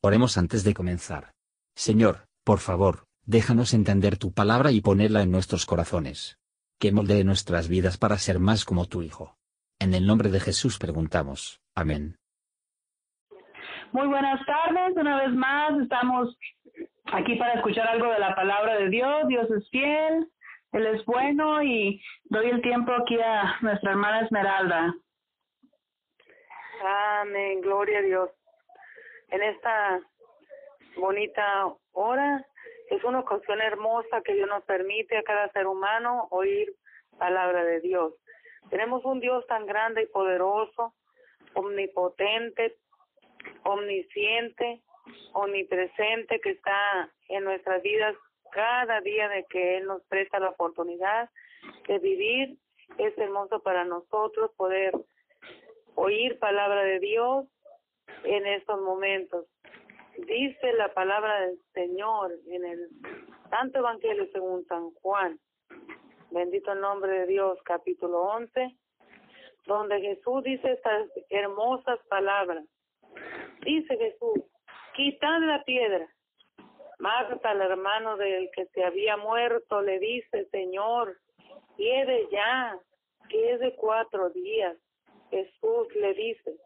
Oremos antes de comenzar. Señor, por favor, déjanos entender tu palabra y ponerla en nuestros corazones. Que moldee nuestras vidas para ser más como tu Hijo. En el nombre de Jesús preguntamos. Amén. Muy buenas tardes, una vez más estamos aquí para escuchar algo de la palabra de Dios. Dios es fiel, Él es bueno y doy el tiempo aquí a nuestra hermana Esmeralda. Amén, gloria a Dios. En esta bonita hora es una ocasión hermosa que Dios nos permite a cada ser humano oír palabra de Dios. Tenemos un Dios tan grande y poderoso, omnipotente, omnisciente, omnipresente que está en nuestras vidas cada día de que Él nos presta la oportunidad de vivir. Es hermoso para nosotros poder oír palabra de Dios en estos momentos. Dice la palabra del Señor en el Santo Evangelio según San Juan, bendito el nombre de Dios, capítulo 11, donde Jesús dice estas hermosas palabras. Dice Jesús, quitad la piedra. Marta, el hermano del que se había muerto, le dice, Señor, quede ya, que es de cuatro días. Jesús le dice,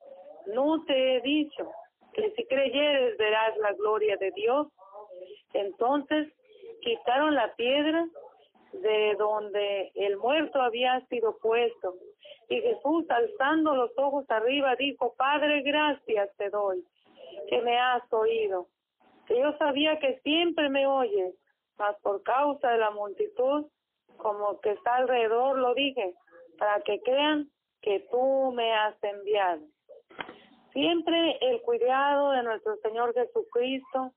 no te he dicho que si creyeres verás la gloria de Dios. Entonces quitaron la piedra de donde el muerto había sido puesto. Y Jesús, alzando los ojos arriba, dijo, Padre, gracias te doy, que me has oído. Que yo sabía que siempre me oyes, mas por causa de la multitud, como que está alrededor, lo dije, para que crean que tú me has enviado. Siempre el cuidado de nuestro Señor Jesucristo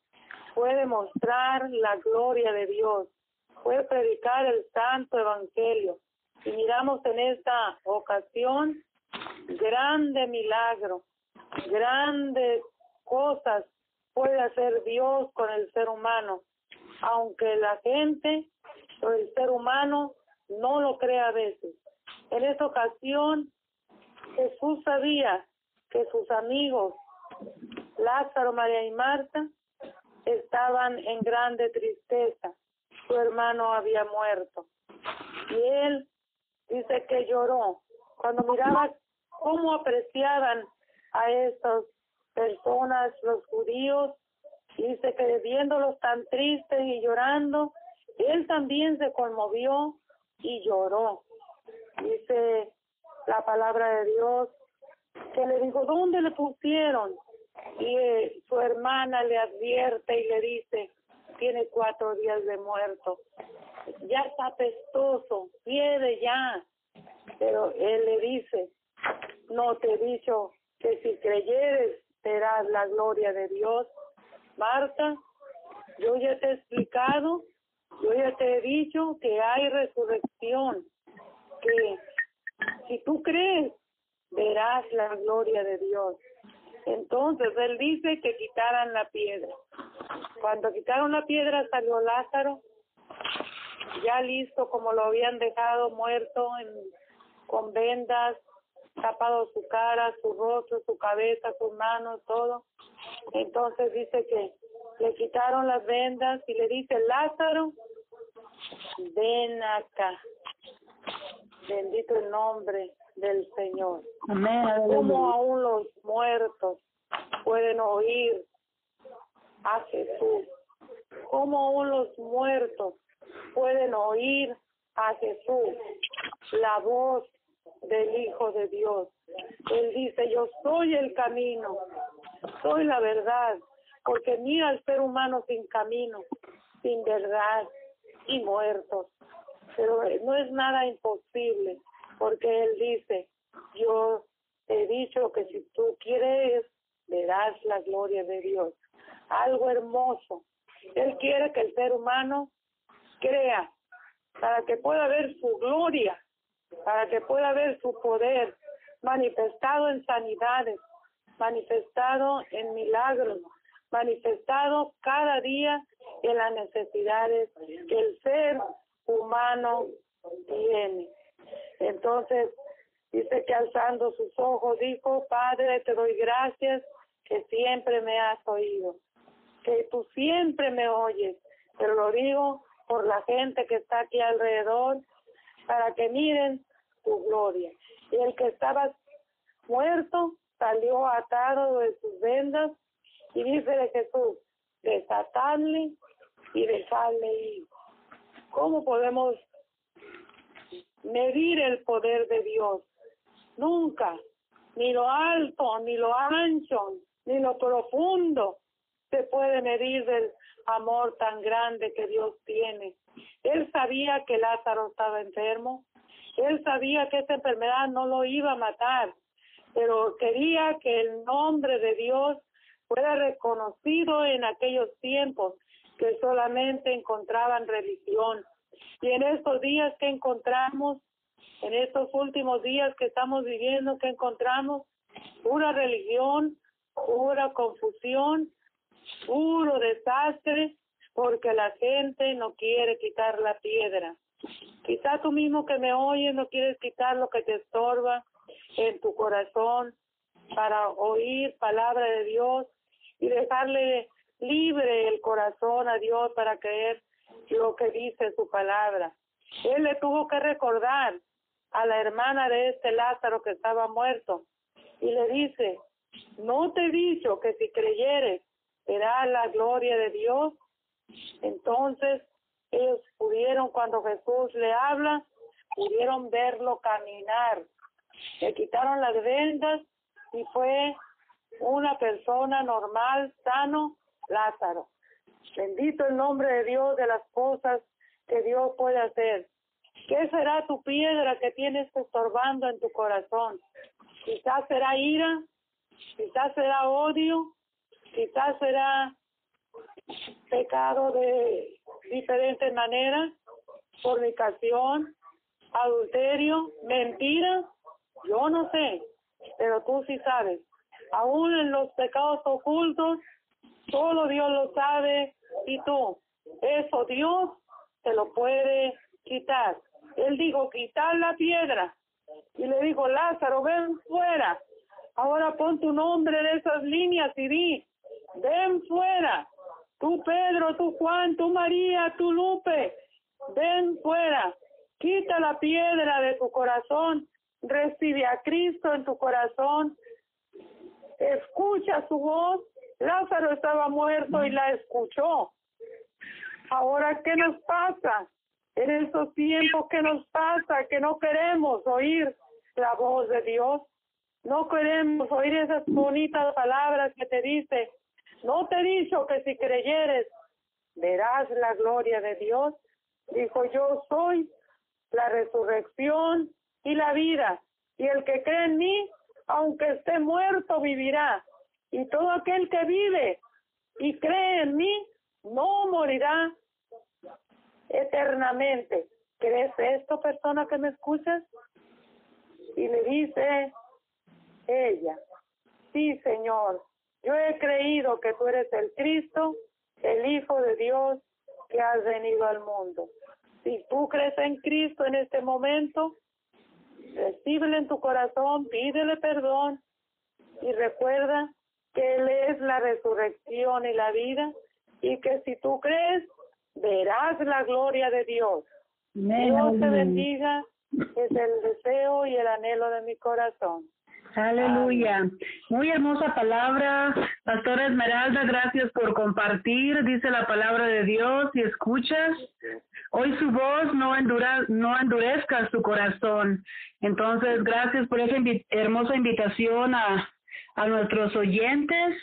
puede mostrar la gloria de Dios, puede predicar el santo evangelio. Y miramos en esta ocasión grande milagro, grandes cosas puede hacer Dios con el ser humano, aunque la gente o el ser humano no lo crea a veces. En esta ocasión Jesús sabía que sus amigos, Lázaro, María y Marta, estaban en grande tristeza. Su hermano había muerto. Y él dice que lloró. Cuando miraba cómo apreciaban a estas personas, los judíos, dice que viéndolos tan tristes y llorando, él también se conmovió y lloró. Dice la palabra de Dios, que le dijo, ¿dónde le pusieron? Y eh, su hermana le advierte y le dice, tiene cuatro días de muerto, ya está apestoso, quiere ya. Pero él le dice, no te he dicho que si creyeres verás la gloria de Dios. Marta, yo ya te he explicado, yo ya te he dicho que hay resurrección, que si tú crees, verás la gloria de Dios. Entonces él dice que quitaran la piedra. Cuando quitaron la piedra salió Lázaro, ya listo como lo habían dejado muerto en, con vendas, tapado su cara, su rostro, su cabeza, sus manos, todo. Entonces dice que le quitaron las vendas y le dice, Lázaro, ven acá. Bendito el nombre del Señor. Amén. Como aún los muertos pueden oír a Jesús. Como aún los muertos pueden oír a Jesús. La voz del Hijo de Dios. Él dice, yo soy el camino, soy la verdad, porque mira al ser humano sin camino, sin verdad y muertos pero no es nada imposible, porque Él dice, yo he dicho que si tú quieres, verás la gloria de Dios. Algo hermoso. Él quiere que el ser humano crea para que pueda ver su gloria, para que pueda ver su poder manifestado en sanidades, manifestado en milagros, manifestado cada día en las necesidades que el ser humano tiene. Entonces, dice que alzando sus ojos dijo, Padre, te doy gracias que siempre me has oído, que tú siempre me oyes, pero lo digo por la gente que está aquí alrededor, para que miren tu gloria. Y el que estaba muerto salió atado de sus vendas y dice de Jesús, desatarle y dejarle ir. ¿Cómo podemos medir el poder de Dios? Nunca, ni lo alto, ni lo ancho, ni lo profundo se puede medir del amor tan grande que Dios tiene. Él sabía que Lázaro estaba enfermo, él sabía que esta enfermedad no lo iba a matar, pero quería que el nombre de Dios fuera reconocido en aquellos tiempos que solamente encontraban religión. Y en estos días que encontramos, en estos últimos días que estamos viviendo, que encontramos pura religión, pura confusión, puro desastre, porque la gente no quiere quitar la piedra. Quizá tú mismo que me oyes no quieres quitar lo que te estorba en tu corazón para oír palabra de Dios y dejarle libre el corazón a Dios para creer lo que dice su palabra. Él le tuvo que recordar a la hermana de este Lázaro que estaba muerto y le dice, no te he dicho que si creyeres verás la gloria de Dios. Entonces ellos pudieron, cuando Jesús le habla, pudieron verlo caminar. Le quitaron las vendas y fue una persona normal, sano, Lázaro. Bendito el nombre de Dios de las cosas que Dios puede hacer. ¿Qué será tu piedra que tienes estorbando en tu corazón? Quizás será ira, quizás será odio, quizás será pecado de diferentes maneras, fornicación, adulterio, mentira, yo no sé, pero tú sí sabes. Aún en los pecados ocultos, solo Dios lo sabe y tú, eso Dios te lo puede quitar. Él dijo, quitar la piedra. Y le dijo, Lázaro, ven fuera. Ahora pon tu nombre en esas líneas y di, ven fuera. Tú Pedro, tú Juan, tú María, tú Lupe, ven fuera. Quita la piedra de tu corazón. Recibe a Cristo en tu corazón. Escucha su voz. Lázaro estaba muerto y la escuchó. Ahora, ¿qué nos pasa? En estos tiempos, ¿qué nos pasa? Que no queremos oír la voz de Dios. No queremos oír esas bonitas palabras que te dice, no te he dicho que si creyeres verás la gloria de Dios. Dijo, yo soy la resurrección y la vida. Y el que cree en mí, aunque esté muerto, vivirá. Y todo aquel que vive y cree en mí, no morirá eternamente. ¿Crees esto, persona que me escuchas? Y le dice ella, sí, Señor, yo he creído que tú eres el Cristo, el Hijo de Dios que has venido al mundo. Si tú crees en Cristo en este momento, recíbele en tu corazón, pídele perdón y recuerda que Él es la resurrección y la vida y que si tú crees, verás la gloria de Dios. Dios te bendiga, es el deseo y el anhelo de mi corazón. Aleluya. Muy hermosa palabra. Pastora Esmeralda, gracias por compartir. Dice la palabra de Dios y escuchas. Hoy su voz no, endura, no endurezca su corazón. Entonces, gracias por esa hermosa invitación a, a nuestros oyentes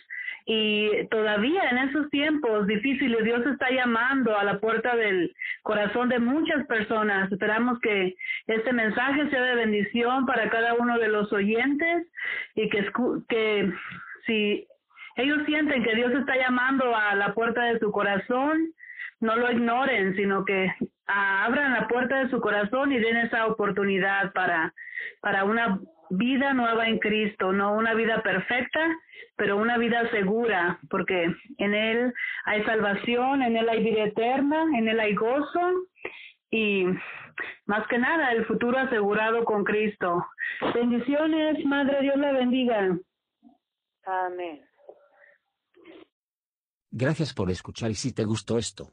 y todavía en esos tiempos difíciles Dios está llamando a la puerta del corazón de muchas personas. Esperamos que este mensaje sea de bendición para cada uno de los oyentes y que, si ellos sienten que Dios está llamando a la puerta de su corazón, no lo ignoren, sino que abran la puerta de su corazón y den esa oportunidad para, para una vida nueva en Cristo, no una vida perfecta, pero una vida segura, porque en Él hay salvación, en Él hay vida eterna, en Él hay gozo y más que nada el futuro asegurado con Cristo. Bendiciones, Madre, Dios la bendiga. Amén. Gracias por escuchar y si te gustó esto,